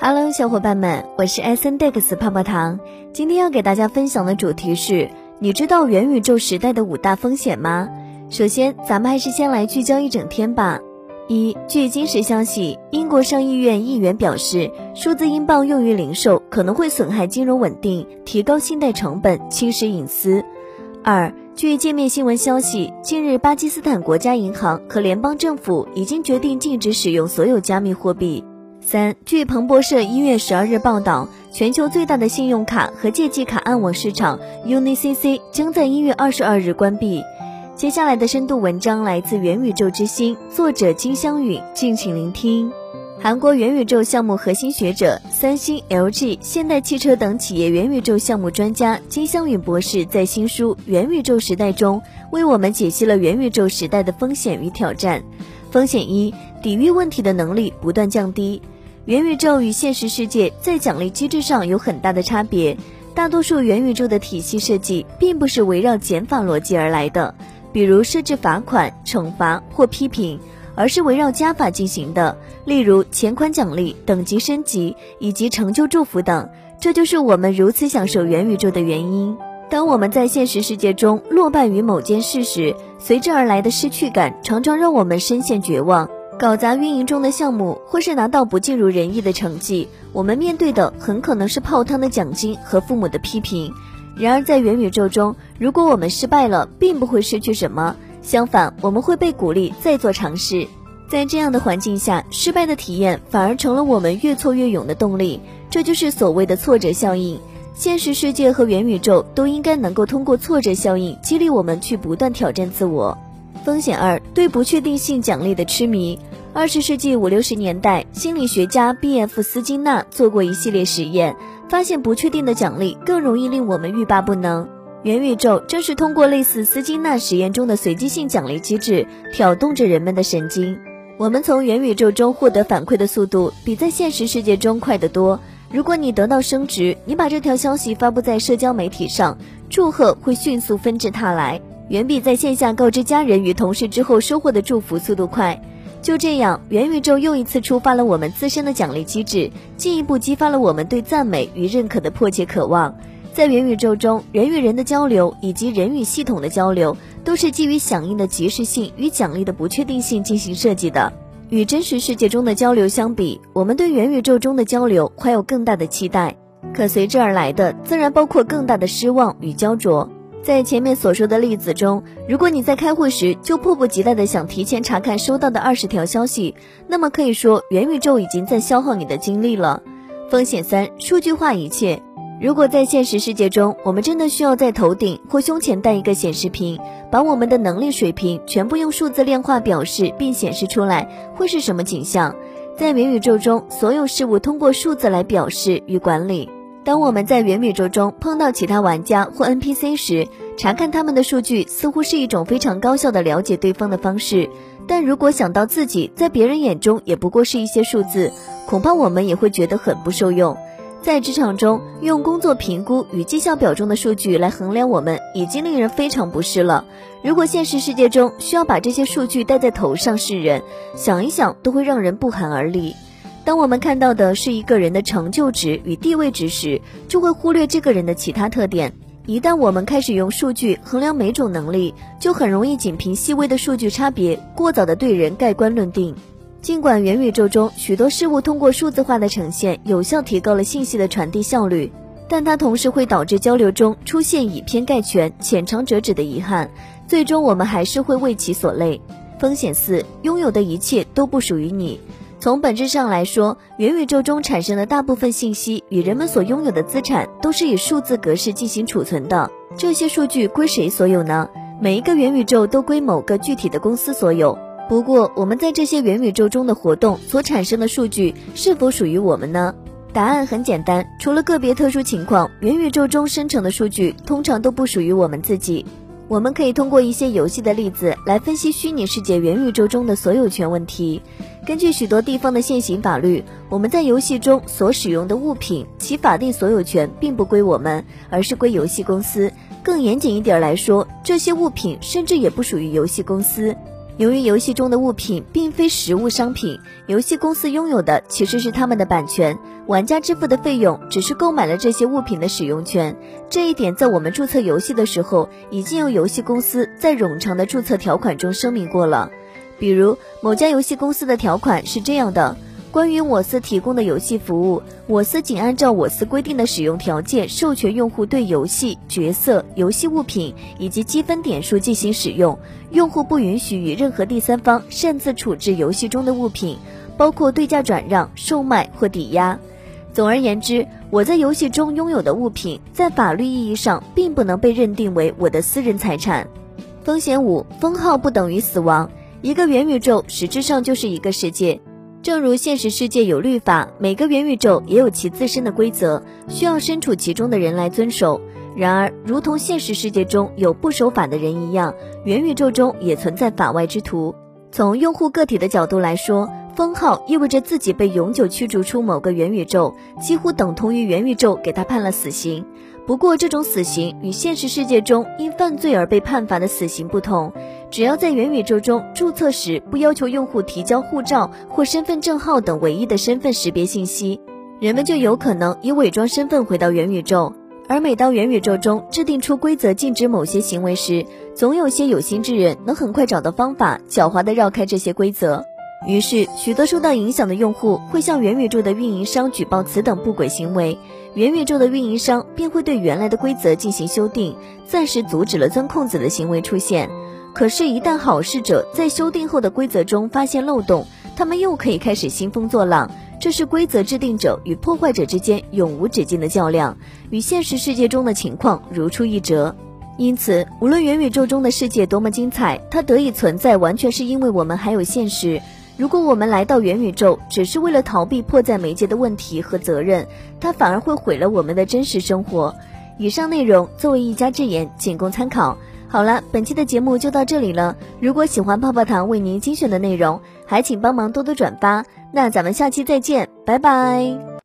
Hello，小伙伴们，我是 S N Dex 泡泡糖。今天要给大家分享的主题是：你知道元宇宙时代的五大风险吗？首先，咱们还是先来聚焦一整天吧。一，据今时消息，英国上议院议员表示，数字英镑用于零售可能会损害金融稳定，提高信贷成本，侵蚀隐私。二，据界面新闻消息，近日巴基斯坦国家银行和联邦政府已经决定禁止使用所有加密货币。三，据彭博社一月十二日报道，全球最大的信用卡和借记卡暗网市场 UniCC 将在一月二十二日关闭。接下来的深度文章来自元宇宙之星，作者金香允，敬请聆听。韩国元宇宙项目核心学者、三星、LG、现代汽车等企业元宇宙项目专家金香允博士在新书《元宇宙时代》中，为我们解析了元宇宙时代的风险与挑战。风险一，抵御问题的能力不断降低。元宇宙与现实世界在奖励机制上有很大的差别。大多数元宇宙的体系设计并不是围绕减法逻辑而来的，比如设置罚款、惩罚或批评，而是围绕加法进行的，例如钱款奖励、等级升级以及成就祝福等。这就是我们如此享受元宇宙的原因。当我们在现实世界中落败于某件事时，随之而来的失去感常常让我们深陷绝望。搞砸运营中的项目，或是拿到不尽如人意的成绩，我们面对的很可能是泡汤的奖金和父母的批评。然而，在元宇宙中，如果我们失败了，并不会失去什么，相反，我们会被鼓励再做尝试。在这样的环境下，失败的体验反而成了我们越挫越勇的动力。这就是所谓的挫折效应。现实世界和元宇宙都应该能够通过挫折效应激励我们去不断挑战自我。风险二：对不确定性奖励的痴迷。二十世纪五六十年代，心理学家 B.F. 斯金纳做过一系列实验，发现不确定的奖励更容易令我们欲罢不能。元宇宙正是通过类似斯金纳实验中的随机性奖励机制，挑动着人们的神经。我们从元宇宙中获得反馈的速度比在现实世界中快得多。如果你得到升职，你把这条消息发布在社交媒体上，祝贺会迅速纷至沓来。远比在线下告知家人与同事之后收获的祝福速度快。就这样，元宇宙又一次触发了我们自身的奖励机制，进一步激发了我们对赞美与认可的迫切渴望。在元宇宙中，人与人的交流以及人与系统的交流，都是基于响应的及时性与奖励的不确定性进行设计的。与真实世界中的交流相比，我们对元宇宙中的交流怀有更大的期待，可随之而来的，自然包括更大的失望与焦灼。在前面所说的例子中，如果你在开会时就迫不及待地想提前查看收到的二十条消息，那么可以说元宇宙已经在消耗你的精力了。风险三：数据化一切。如果在现实世界中，我们真的需要在头顶或胸前戴一个显示屏，把我们的能力水平全部用数字量化表示并显示出来，会是什么景象？在元宇宙中，所有事物通过数字来表示与管理。当我们在元宇宙中碰到其他玩家或 NPC 时，查看他们的数据似乎是一种非常高效的了解对方的方式。但如果想到自己在别人眼中也不过是一些数字，恐怕我们也会觉得很不受用。在职场中，用工作评估与绩效表中的数据来衡量我们，已经令人非常不适了。如果现实世界中需要把这些数据戴在头上示人，想一想都会让人不寒而栗。当我们看到的是一个人的成就值与地位值时，就会忽略这个人的其他特点。一旦我们开始用数据衡量每种能力，就很容易仅凭细微的数据差别，过早的对人盖棺论定。尽管元宇宙中许多事物通过数字化的呈现，有效提高了信息的传递效率，但它同时会导致交流中出现以偏概全、浅尝辄止的遗憾，最终我们还是会为其所累。风险四：拥有的一切都不属于你。从本质上来说，元宇宙中产生的大部分信息与人们所拥有的资产都是以数字格式进行储存的。这些数据归谁所有呢？每一个元宇宙都归某个具体的公司所有。不过，我们在这些元宇宙中的活动所产生的数据是否属于我们呢？答案很简单，除了个别特殊情况，元宇宙中生成的数据通常都不属于我们自己。我们可以通过一些游戏的例子来分析虚拟世界元宇宙中的所有权问题。根据许多地方的现行法律，我们在游戏中所使用的物品，其法定所有权并不归我们，而是归游戏公司。更严谨一点来说，这些物品甚至也不属于游戏公司。由于游戏中的物品并非实物商品，游戏公司拥有的其实是他们的版权，玩家支付的费用只是购买了这些物品的使用权。这一点在我们注册游戏的时候，已经有游戏公司在冗长的注册条款中声明过了。比如某家游戏公司的条款是这样的。关于我司提供的游戏服务，我司仅按照我司规定的使用条件授权用户对游戏角色、游戏物品以及积分点数进行使用。用户不允许与任何第三方擅自处置游戏中的物品，包括对价转让、售卖或抵押。总而言之，我在游戏中拥有的物品，在法律意义上并不能被认定为我的私人财产。风险五：封号不等于死亡。一个元宇宙实质上就是一个世界。正如现实世界有律法，每个元宇宙也有其自身的规则，需要身处其中的人来遵守。然而，如同现实世界中有不守法的人一样，元宇宙中也存在法外之徒。从用户个体的角度来说，封号意味着自己被永久驱逐出某个元宇宙，几乎等同于元宇宙给他判了死刑。不过，这种死刑与现实世界中因犯罪而被判罚的死刑不同。只要在元宇宙中注册时不要求用户提交护照或身份证号等唯一的身份识别信息，人们就有可能以伪装身份回到元宇宙。而每当元宇宙中制定出规则禁止某些行为时，总有些有心之人能很快找到方法，狡猾地绕开这些规则。于是，许多受到影响的用户会向元宇宙的运营商举报此等不轨行为，元宇宙的运营商便会对原来的规则进行修订，暂时阻止了钻空子的行为出现。可是，一旦好事者在修订后的规则中发现漏洞，他们又可以开始兴风作浪。这是规则制定者与破坏者之间永无止境的较量，与现实世界中的情况如出一辙。因此，无论元宇宙中的世界多么精彩，它得以存在，完全是因为我们还有现实。如果我们来到元宇宙只是为了逃避迫在眉睫的问题和责任，它反而会毁了我们的真实生活。以上内容作为一家之言，仅供参考。好了，本期的节目就到这里了。如果喜欢泡泡糖为您精选的内容，还请帮忙多多转发。那咱们下期再见，拜拜。